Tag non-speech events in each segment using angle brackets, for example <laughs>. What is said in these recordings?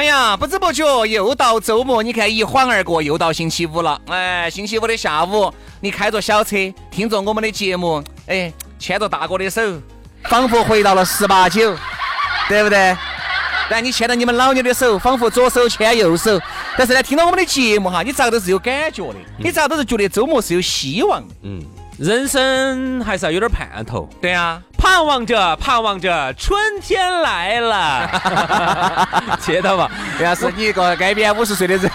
哎呀，不知不觉又到周末，你看一晃而过，又到星期五了。哎，星期五的下午，你开着小车，听着我们的节目，哎，牵着大哥的手，仿佛回到了十八九，对不对？但你牵着你们老妞的手，仿佛左手牵右手。但是呢，听到我们的节目哈，你咋都是有感觉的，你咋都是觉得周末是有希望的。嗯，人生还是要有点盼头。对啊，盼望着，盼望着，春天来了，<laughs> 接到吧？要是你一个街边五十岁的人，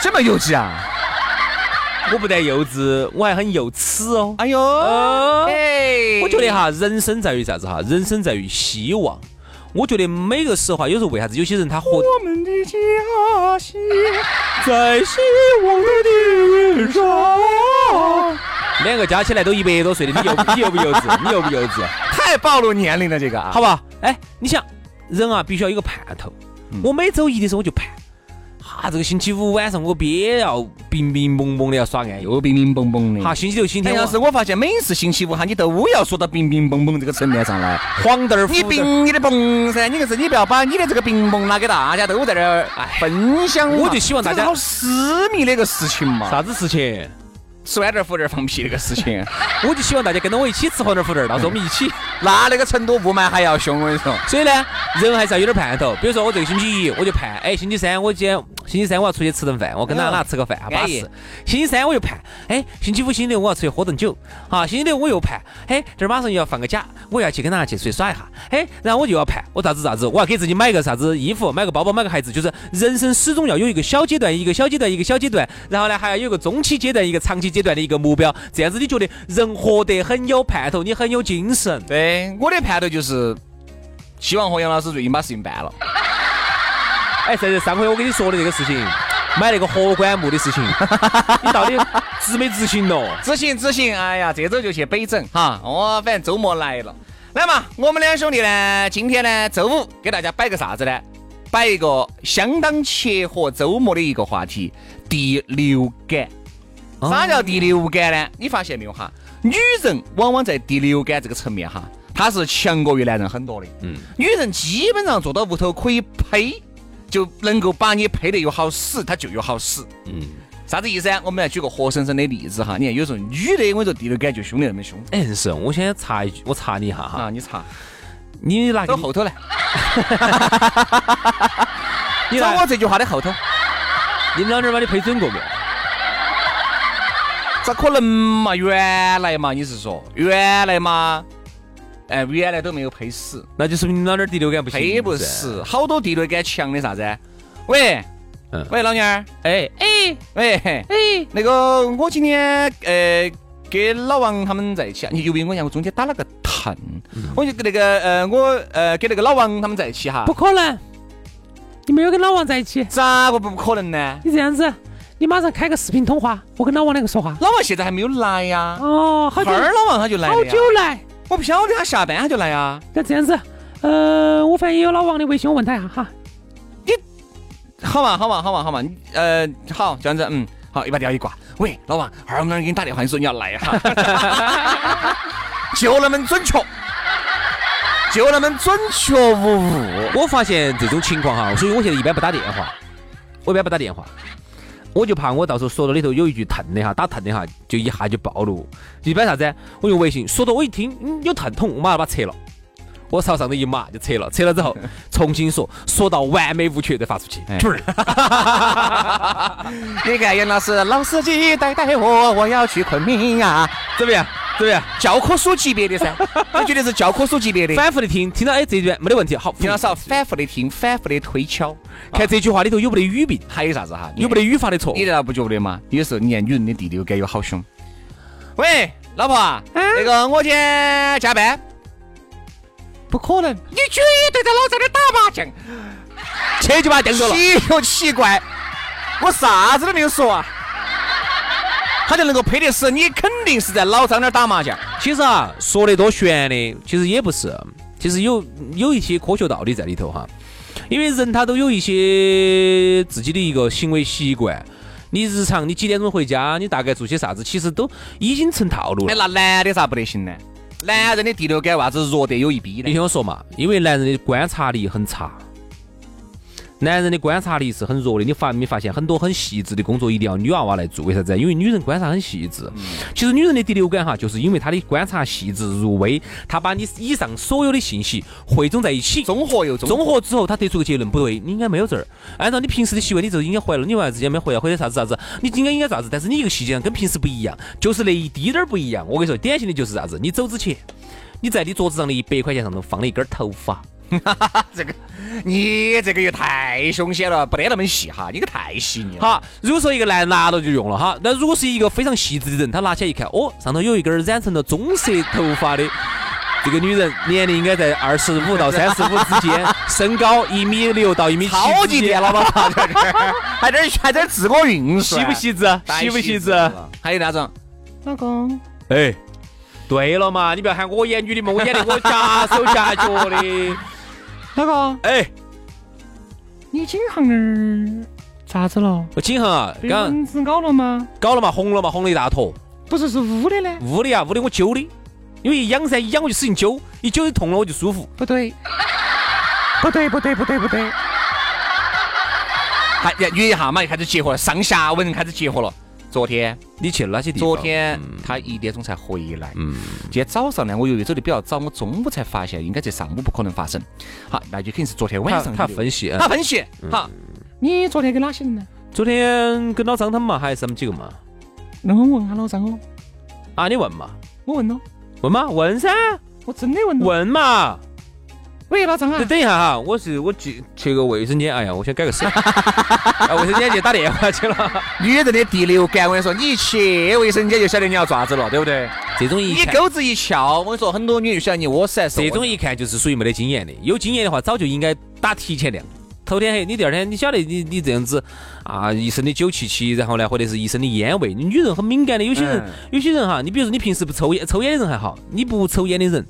这么幼稚啊？我不但幼稚，我还很幼齿哦。哎呦，哎，我觉得哈，人生在于啥子哈？人生在于希望。我觉得每个时候哈，有时候为啥子有些人他活？我们的家乡在希望的地上。两个加起来都一百多岁的，你幼 <laughs> 你幼不幼稚？你幼不幼稚？太暴露年龄了，这个啊，好吧？哎，你想，人啊，必须要有个盼头。我每周一的时候我就盼，哈，这个星期五晚上我憋要冰冰蒙蒙的要耍暗，又冰冰蒙蒙的。好，星期六、星期天，要是我发现每次星期五哈，你都要说到冰冰蒙蒙这个层面上来，黄豆儿，你冰你的蹦噻，你可是你不要把你的这个冰嘣拿给大家都在这儿分享。我就希望大家好私密的一个事情嘛。啥子事情？吃豌豆腐儿放屁那个事情，<laughs> 我就希望大家跟着我一起吃黄豆腐儿，到时候我们一起。<laughs> 那那个成都雾霾还要凶，我跟你说。所以呢，人还是要有点盼头。比如说我这个星期一我就盼，哎，星期三我今天星期三我要出去吃顿饭，我跟哪哪吃个饭，巴适。星期三我又盼，哎，星期五、星期六我要出去喝顿酒，好，星期六我又盼，哎，这儿马上又要放个假，我要去跟哪去出去耍一下，哎，然后我就要盼，我咋子咋子，我要给自己买个啥子衣服，买个包包，买个鞋子，就是人生始终要有一个小阶段，一个小阶段，一个小阶段，然后呢还要有个中期阶段，一个长期阶段的一个目标。这样子你觉得人活得很有盼头，你很有精神。对，我的盼头就是希望和杨老师最近把事情办了。哎，在上回我跟你说的这个事情，买那个活棺木的事情，你到底执没执行咯？执行执行。哎呀，这周就去北整哈。哦，反正周末来了。来嘛，我们两兄弟呢，今天呢周五给大家摆个啥子呢？摆一个相当切合周末的一个话题——第六感。啥叫第六感呢？你发现没有哈？女人往往在第六感这个层面哈，她是强过于男人很多的。嗯，女人基本上坐到屋头可以呸，就能够把你配得又好使，他就有好使。嗯，啥子意思啊？我们来举个活生生的例子哈。你看，有时候女的，我说第六感就凶得那么凶。哎，是我先查一句，我查你一下哈。啊，你查，你拿到后头来。<laughs> 你找我这句话的后头。你们老娘把你配准过没有？咋可能嘛？原来嘛，你是说原来嘛？哎，原来都没有配死，那就是你老点第六感不行。配不死，好多第六感强的啥子？喂，嗯，喂，老娘儿，哎哎，喂，哎，那个我今天呃跟老王他们在一起啊，你有没有我讲我中间打了个疼？我就跟那个呃我呃跟那个老王他们在一起哈？不可能，你没有跟老王在一起？咋个不可能呢？你这样子。你马上开个视频通话，我跟老王两个说话。老王现在还没有来呀。哦，好久。老王他就来好久来。我不晓得他下班他就来啊。那这样子，呃，我反正也有老王的微信，我问他一下哈。你，好嘛好嘛好嘛好嘛，呃，好这样子，嗯，好，一把电话一挂。喂，老王，二我给你打电话，你说你要来哈。<laughs> 就那么准确，就那么准确无误。我发现这种情况哈，所以我现在一般不打电话，我一般不打电话。我就怕我到时候说到里头有一句疼的哈，打疼的哈，就一下就暴露。一般啥子？我用微信说到我一听，嗯，有疼痛，我马上把它撤了。我朝上头一码就撤了，撤了之后 <laughs> 重新说，说到完美无缺再发出去。<laughs> 你看杨老师，老司机带带我，我要去昆明呀，<laughs> 怎么样？对不对？教科书级别的噻，这绝对是教科书级别的。反复的听，听到哎这一段没得问题，好，听到少，反复的听，反复的推敲，看这句话里头有没得语病，还有啥子哈？有没得语法的错？你难道不觉得吗？有时候你看女人的第六感有好凶。喂，老婆啊，那个我今天加班。不可能，你绝对在老在那儿打麻将，去就把他盯着了。奇又奇怪，我啥子都没有说啊，他就能够配得死，你肯定是在老张那儿打麻将。其实啊，说得多玄的，其实也不是，其实有有一些科学道理在里头哈。因为人他都有一些自己的一个行为习惯，你日常你几点钟回家，你大概做些啥子，其实都已经成套路了。哎，那男的咋不得行呢？男人的第六感为啥子弱得有一逼呢？你听我说嘛，因为男人的观察力很差。男人的观察力是很弱的，你发没发现很多很细致的工作一定要女娃娃来做？为啥子？因为女人观察很细致。其实女人的第六感哈，就是因为她的观察细致入微，她把你以上所有的信息汇总在一起，综合又综合之后，她得出个结论，不对，你应该没有这儿。按照你平时的习惯，你就应该回来了，你为啥子今天没回来？或者啥子啥子？你应该应该啥子？但是你一个细节上跟平时不一样，就是那一滴点儿不一样。我跟你说，典型的就是啥子？你走之前，你在你桌子上的一百块钱上头放了一根头发。<laughs> 这个，你这个又太凶险了，不得那么细哈，你个太细腻了。好，如果说一个男人拿到就用了哈，那如果是一个非常细致的人，他拿起来一看，哦，上头有一根染成了棕色头发的这个女人，年龄应该在二十五到三十五之间，身高一米六到一米七，超级电脑吧，还在还在自我运算，细不细致？细不细致？还有那种，老公，哎，对了嘛，你不要喊我演女的嘛，我演的我夹手夹脚的。老公，哎，你颈项那儿咋子了？我颈项啊，刚蚊子咬了吗？搞了嘛，红了嘛，红了一大坨。不是，是捂的呢。捂的呀，捂的我揪的，因为一痒噻，一痒我就使劲揪，一揪就痛了，我就舒服。不对，<laughs> 不对，不对，不对，不对。还约一下嘛，就开始结合了，上下文开始结合了。昨天你去了哪些地方？昨天他一点钟才回来。嗯，今天早上呢，我由于走的比较早，我中午才发现，应该在上午不可能发生。好，那就肯定是昨天晚上他分析，他分析。好，你昨天跟哪些人呢？昨天跟老张他们嘛，还是他们几个嘛？那我问下老张哦。啊，你问嘛？我问喽。问嘛？问噻。我真的问。问嘛？喂，老张啊！等一下哈，我是我去去个卫生间，哎呀，我先改个声。卫生间去打电话 <laughs> 去了。女人的第六感，我跟你说，你一去卫生间就晓得你要爪子了，对不对？这种一你钩子一翘，我跟你说，很多女人就晓得你窝死还是这种一看就是属于没得经验的，有经验的话早就应该打提前量。头天黑，你第二天你晓得你你这样子啊，一身的酒气气，然后呢，或者是一身的烟味，女人很敏感的。有些人有些人哈，你比如说你平时不抽烟，抽烟的人还好，你不抽烟的人。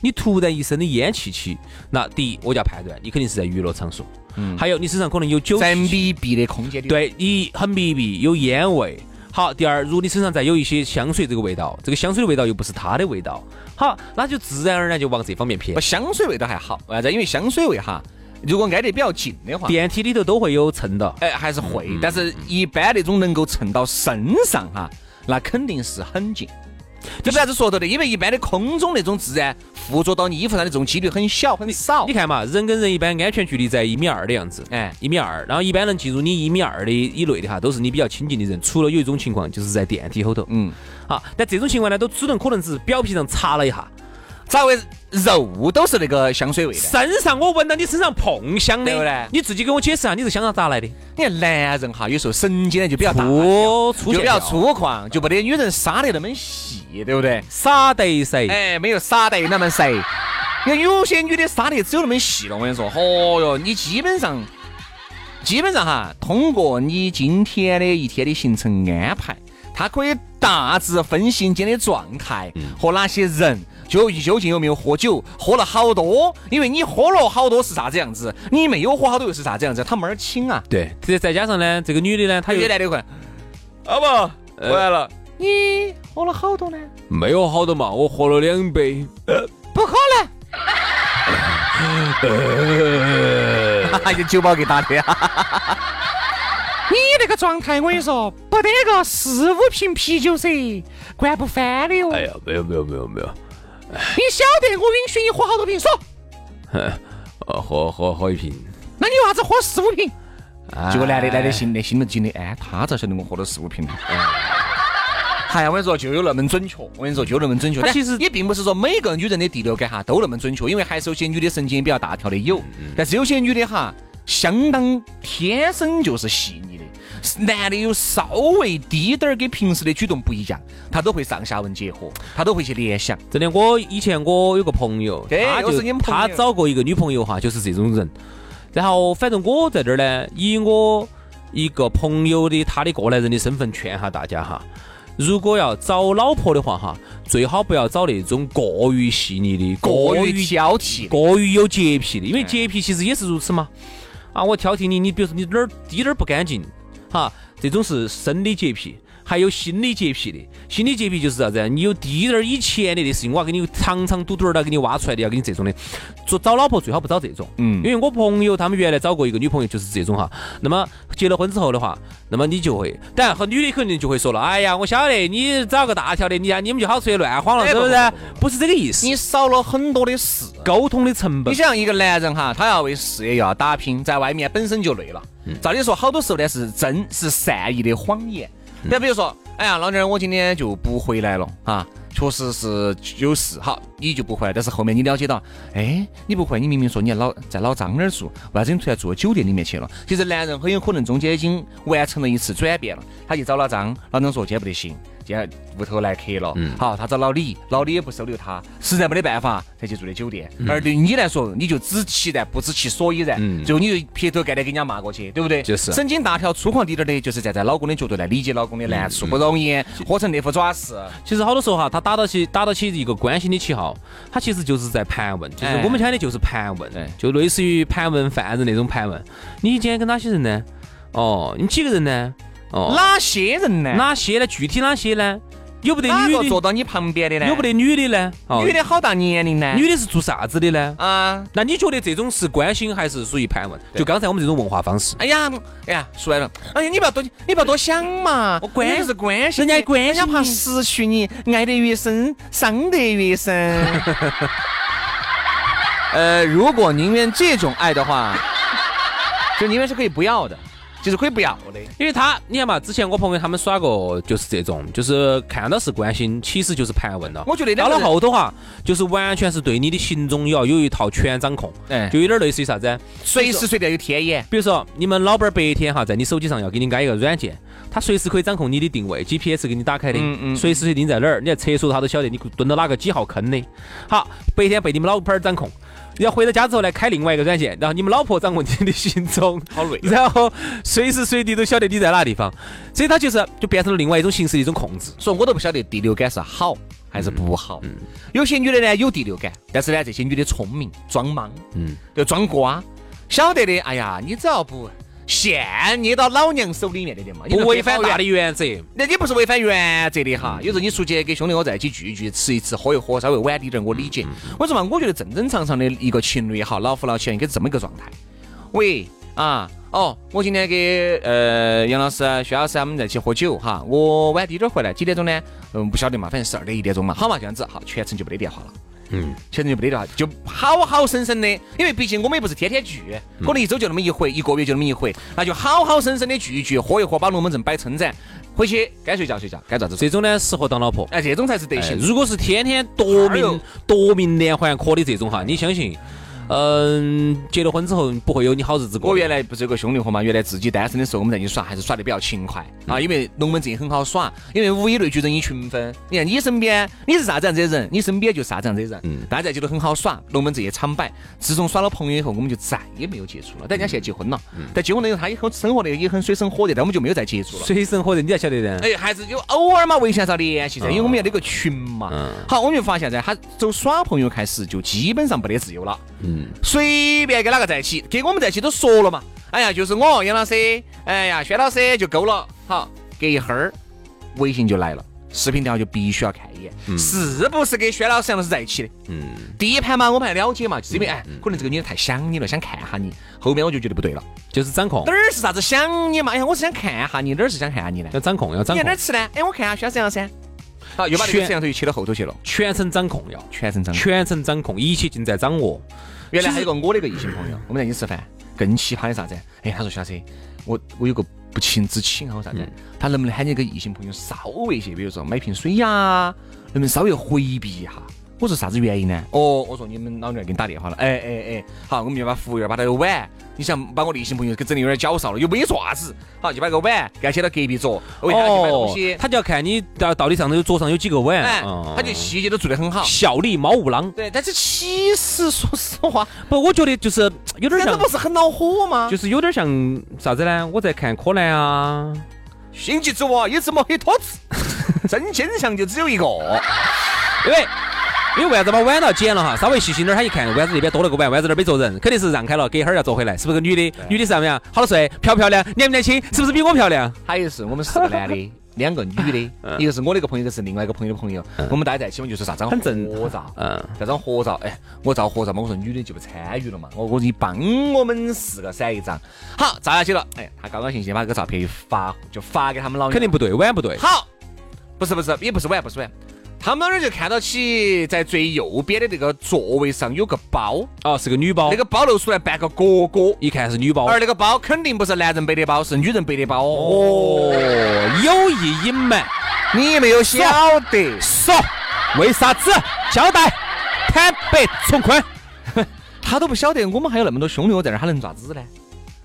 你突然一身的烟气气，那第一我就要判断你肯定是在娱乐场所，嗯，还有你身上可能有酒在密闭的空间里，对你很密闭，有烟味。好，第二，如果你身上再有一些香水这个味道，这个香水的味道又不是他的味道，好，那就自然而然就往这方面偏。香水味道还好，为啥子？因为香水味哈，如果挨得比较近的话，电梯里头都会有蹭到，哎，还是会，但是一般那种能够蹭到身上哈，那肯定是很近。这不啥子说头的，因为一般的空中那种自然附着到你衣服上的这种几率很小很少。你看嘛，人跟人一般安全距离在一米二的样子，哎，一米二，然后一般能进入你一米二的以内的哈，都是你比较亲近的人。除了有一种情况，就是在电梯后头，嗯，好，但这种情况呢，都只能可能只是表皮上擦了一下。咋会肉都是那个香水味的？身上我闻到你身上碰香的，对不对？你自己给我解释下，你是香肠咋来的？你看男人哈，有时候神经呢就比较大，粗就比较粗犷，就不得女人撒得那么细，对不对？撒得谁，哎，没有撒得那么细。你看有些女的撒得只有那么细了，我跟你说，哦哟，你基本上，基本上哈，通过你今天的一天的行程安排，她可以大致分析今天的状态和哪些人。就究竟有没有喝酒？喝了好多，因为你喝了好多是啥子样子？你没有喝好多又是啥子样子？他门儿清啊。对，再再加上呢，这个女的呢，她又来得快。阿伯回来了，你喝了好多呢？没有好多嘛，我喝了两杯。不可能！有酒保给打的。<laughs> 你那个状态，我跟你说，不得个四五瓶啤酒噻，灌不翻的哟。哎呀，没有没有没有没有。你晓得我允许你喝好多瓶？说，呃，喝喝喝一瓶。那你为啥子喝四五瓶？结果男的男的心的心里惊的，哎，他咋晓得我喝了四五瓶呢？哎呀，我跟你说，就有那么准确。我跟你说，就那么准确。但其实也并不是说每个女人的第六感哈都那么准确，因为还是有些女的神经比较大条的有，但是有些女的哈，相当天生就是细腻的。男的有稍微低点儿跟平时的举动不一样，他都会上下文结合，他都会去联想。真的，我以前我有个朋友，对他就是你们他找过一个女朋友哈，就是这种人。然后反正我在这儿呢，以我一个朋友的他的过来人的身份劝下大家哈，如果要找老婆的话哈，最好不要找那种过于细腻的、过于挑剔，过于有洁癖的，因为洁癖其实也是如此嘛。啊，我挑剔你，你比如说你哪儿滴点儿不干净，哈，这种是生理洁癖。还有心理洁癖的，心理洁癖就是啥子？你有滴点儿以前的的事情，我要给你长长短短的给你挖出来的，要给你这种的。做找老婆最好不找这种，嗯因为我朋友他们原来找过一个女朋友就是这种哈。那么结了婚之后的话，那么你就会，当然和女的肯定就会说了，哎呀，我晓得你找个大条的，你呀你们就好出去乱晃了，哎是不是？不是这个意思，你少了很多的事。沟通的成本你。想一个男人哈，他要为事业要打拼，在外面本身就累了。照理说，好多时候呢是真是善意的谎言。那比如说，哎呀，老娘我今天就不回来了啊，确实是有事，好，你就不回来。但是后面你了解到，哎，你不回来，你明明说你老在老张那儿住，为啥子你突然住酒店里面去了？其实男人很有可能中间已经完成了一次转变了，他去找老张，老张说今天不得行。今天屋头来客了，好，他找老李，老李也不收留他，实在没得办法才去住的酒店。而对你来说，你就知其然不知其所以然，嗯最后你就劈头盖脸给人家骂过去，对不对？就是神经大条、粗犷滴点儿的，就是站在老公的角度来理解老公的难处，不容易，活成那副爪式。其实好多时候哈，他打到起打到起一个关心的旗号，他其实就是在盘问，就是哎我们讲的就是盘问对，就类似于盘问犯人那种盘问。你今天跟哪些人呢？哦，你几个人呢？哦，哪些人呢？哪些呢？具体哪些呢？有不得女的？坐到你旁边的呢？有不得女的呢？哦女的好大年龄呢？女的是做啥子的呢？啊。那你觉得这种是关心还是属于盘问？就刚才我们这种问话方式。哎呀，哎呀，说来了，哎呀，你不要多，你不要多想嘛。我关是关心你，人家关心人家怕失去你，爱得越深，伤得越深。<laughs> 呃，如果宁愿这种爱的话，就宁愿是可以不要的，就是可以不要的。因为他，你看嘛，之前我朋友他们耍过，就是这种，就是看到是关心，其实就是盘问了。我觉得到了后头哈，就是完全是对你的行踪要有一套全掌控，哎就有点类似于啥子？随时随地有天眼。比如说你们老板儿白天哈，在你手机上要给你安一个软件，他随时可以掌控你的定位，GPS 给你打开的，随时随地你在哪儿，你在厕所他都晓得你蹲到哪个几号坑的。好，白天被你们老板儿掌控。然后回到家之后呢，开另外一个软件，然后你们老婆掌握你的行踪，好累然后随时随地都晓得你在哪个地方，所以它就是就变成了另外一种形式的一种控制。所以我都不晓得第六感是好还是不好。有些女的呢有第六感，但是呢这些女的聪明装莽，嗯，就装瓜，晓得的。哎呀，你只要不线捏到老娘手里面的的嘛，你不违反大的原原则，那你不是违反原则的哈。有时候你出去跟兄弟伙在一起聚一聚，吃一吃，喝一喝，稍微晚滴点儿，我理解。我说嘛，我觉得正正常常的一个情侣也好，老夫老妻应该是这么一个状态。喂啊，哦，我今天给呃杨老师、薛老师他们在一起喝酒哈，我晚滴点儿回来，几点钟呢？嗯，不晓得嘛，反正十二点一点钟嘛。好嘛，这样子好，全程就没得电话了。嗯，现在就没得电话，就好好生生的，因为毕竟我们也不是天天聚，可能一周就那么一回，一个月就那么一回，那就好好生生的聚一聚，喝一喝，把龙门阵摆撑展，回去该睡觉睡觉，该咋子。这种呢适合当老婆。哎，这种才是德哎行。如果是天天夺命夺命连环 call 的这种哈，你相信，嗯，结了婚之后不会有你好日子过。我原来不是有个兄弟伙嘛，原来自己单身的时候，我们在一起耍，还是耍得比较勤快啊，因为龙门阵也很好耍，因为物以类聚，人以群分。你看你身边你是啥子样子的人，你身边就啥子样子的人，大家在一起都很好耍，龙门阵也常摆。自从耍了朋友以后，我们就再也没有接触了。但人家现在结婚了，但结婚了以后他也很生活的也很水深火热，但我们就没有再接触了。水深火热，你才晓得的。哎，还是有偶尔嘛，微信上联系噻，因为我们要那个群嘛。嗯好，我们就发现噻，他走耍朋友开始就基本上没得自由了。嗯，随便跟哪个在一起，跟我们在一起都说了嘛。哎呀，就是我杨老师，哎呀，轩老师就够了。好，隔一会儿微信就来了，视频电话就必须要看一眼，是不是跟轩老师杨老师在一起的？嗯，第一盘嘛，我们还了解嘛，就是因为哎，可能这个女的太想你了，想看下你。后面我就觉得不对了，就是掌控哪，儿是啥子想你嘛？哎呀，我是想看下你，哪儿是想看下你呢？要掌控，要掌控你在哪儿，吃呢？哎，我看下轩老师杨老师。好，又把这个全摄像头又切到后头去了，全程掌控要，全程掌控。全程掌控，一切尽在掌握。原来还有个我的一个异性朋友，我们在一起吃饭，更奇葩的啥子？哎，他说小车，我我有个不情之请啊，或啥子，他能不能喊你个异性朋友稍微些，比如说买瓶水呀，能不能稍微回避一下？我说啥子原因呢？哦，我说你们老娘给你打电话了，哎哎哎，好，我们就把服务员把那个碗，你想把我的异性朋友给整的有点脚少了，又没做啥子，好，就把个碗给他写到隔壁桌，我下去买东西，他就要看你到到底上头有桌上有几个碗，哎，他就细节都做得很好，效力猫五郎。对，但是其实说实话，不，我觉得就是有点像，不是很恼火吗？就是有点像啥子呢？我在看柯南啊，星际之王，一只摸黑托子，<laughs> 真真相就只有一个，因为。因为为啥子把碗道捡了哈？稍微细心点，他一看碗子那边多了个碗，碗子那儿没坐人，肯定是让开了，隔一会儿要坐回来，是不是个女的？女的是怎么样？好多岁？漂不漂亮？年不年轻？是不是比我漂亮？还有是我们四个男的，<laughs> 两个女的，一个是我的一个朋友，一个是另外一个朋友的朋友。我们大家在一起嘛，就是啥张合照，嗯，这张合照，哎，我照合照嘛，我说女的就不参与了嘛，我我你帮我们四个闪一张，好，照下去了，哎，他高高兴兴把这个照片一发，就发给他们老肯定不对，碗不对。好，不是不是，也不是碗，不是碗。他们那儿就看到起，在最右边的那个座位上有个包，啊，是个女包，那个包露出来半个角角，一看是女包，而那个包肯定不是男人背的包，是女人背的包。哦，有意隐瞒，你没有晓得？说为啥子？交代，坦白从宽。<laughs> 他都不晓得，我们还有那么多兄弟在那儿，他能咋子呢？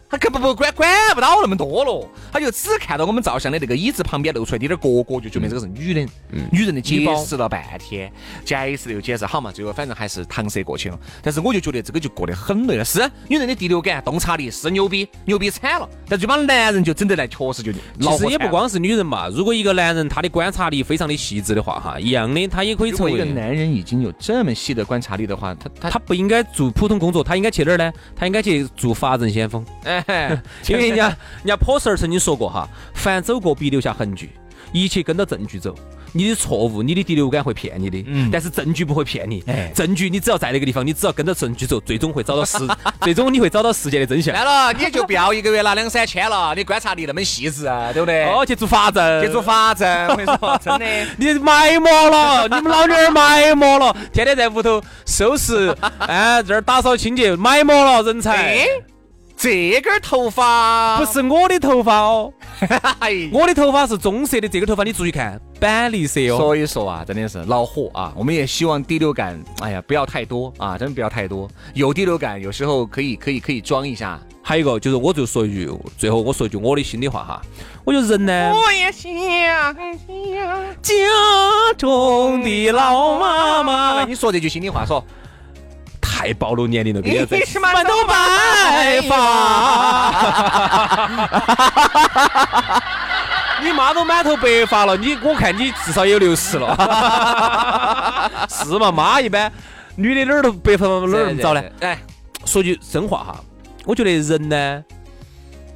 他根本不管管不到那么多了，他就只看到我们照相的那个椅子旁边露出来点点角角，就觉得这个是女人。女人的解释了半天，解释又解释好嘛，最后反正还是搪塞过去了。但是我就觉得这个就过得很累了。是女人的第六感、洞察力是牛逼，牛逼惨了。但这帮男人就整得来，确实就其实也不光是女人嘛。如果一个男人他的观察力非常的细致的话，哈，一样的他也可以成为。一个男人已经有这么细的观察力的话，他他他不应该做普通工作，他应该去哪儿呢？他应该去做法证先锋。<laughs> 因为人家人家破事儿曾经说过哈，凡走过必留下痕迹，一切跟着证据走。你的错误，你的第六感会骗你的，嗯，但是证据不会骗你。哎，证据你只要在那个地方，你只要跟着证据走，最终会找到事，<laughs> 最终你会找到事件的真相。来了，你就不要一个月拿两三千了，<laughs> 你观察力那么细致，啊对不对？哦，去做法证，去做法证，我跟你说，真的，你埋没了，你们老娘儿埋没了，天天在屋头收拾，哎，这儿打扫清洁，埋没了人才。这根头发不是我的头发哦，我的头发是棕色的。这根头发你注意看，板栗色哦。所以说啊，真的是恼火啊！我们也希望第六感，哎呀，不要太多啊，真的不要太多。有第六感，有时候可以可以可以装一下。还有一个就是，我就说一句，最后我说一句我的心里话哈，我觉得人呢，我也想家中的老妈妈。你说这句心里话说。太暴露年龄了，别你 <laughs> 是满头白发，<laughs> 你妈都满头白发了，你我看你至少有六十了，<laughs> 是嘛？妈一般女的哪儿都白发哪儿那么早呢？哎，说句真话哈，我觉得人呢，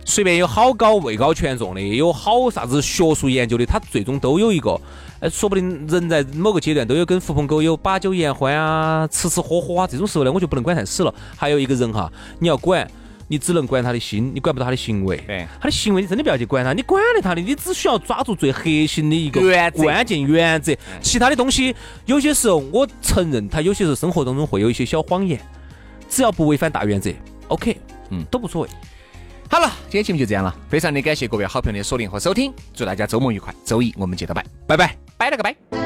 随便有好高位高权重的，有好啥子学术研究的，他最终都有一个。哎，说不定人在某个阶段都有跟狐朋狗友把酒言欢啊，吃吃喝喝啊，这种时候呢，我就不能管太死了。还有一个人哈，你要管，你只能管他的心，你管不到他的行为。对，他的行为你真的不要去管他，你管了他的，你只需要抓住最核心的一个关键原则。其他的东西，有些时候我承认，他有些时候生活当中会有一些小谎言，只要不违反大原则，OK，嗯，都无所谓。好了，今天节目就这样了，非常的感谢各位好朋友的锁定和收听，祝大家周末愉快，周一我们接着拜，拜拜。拜了个拜。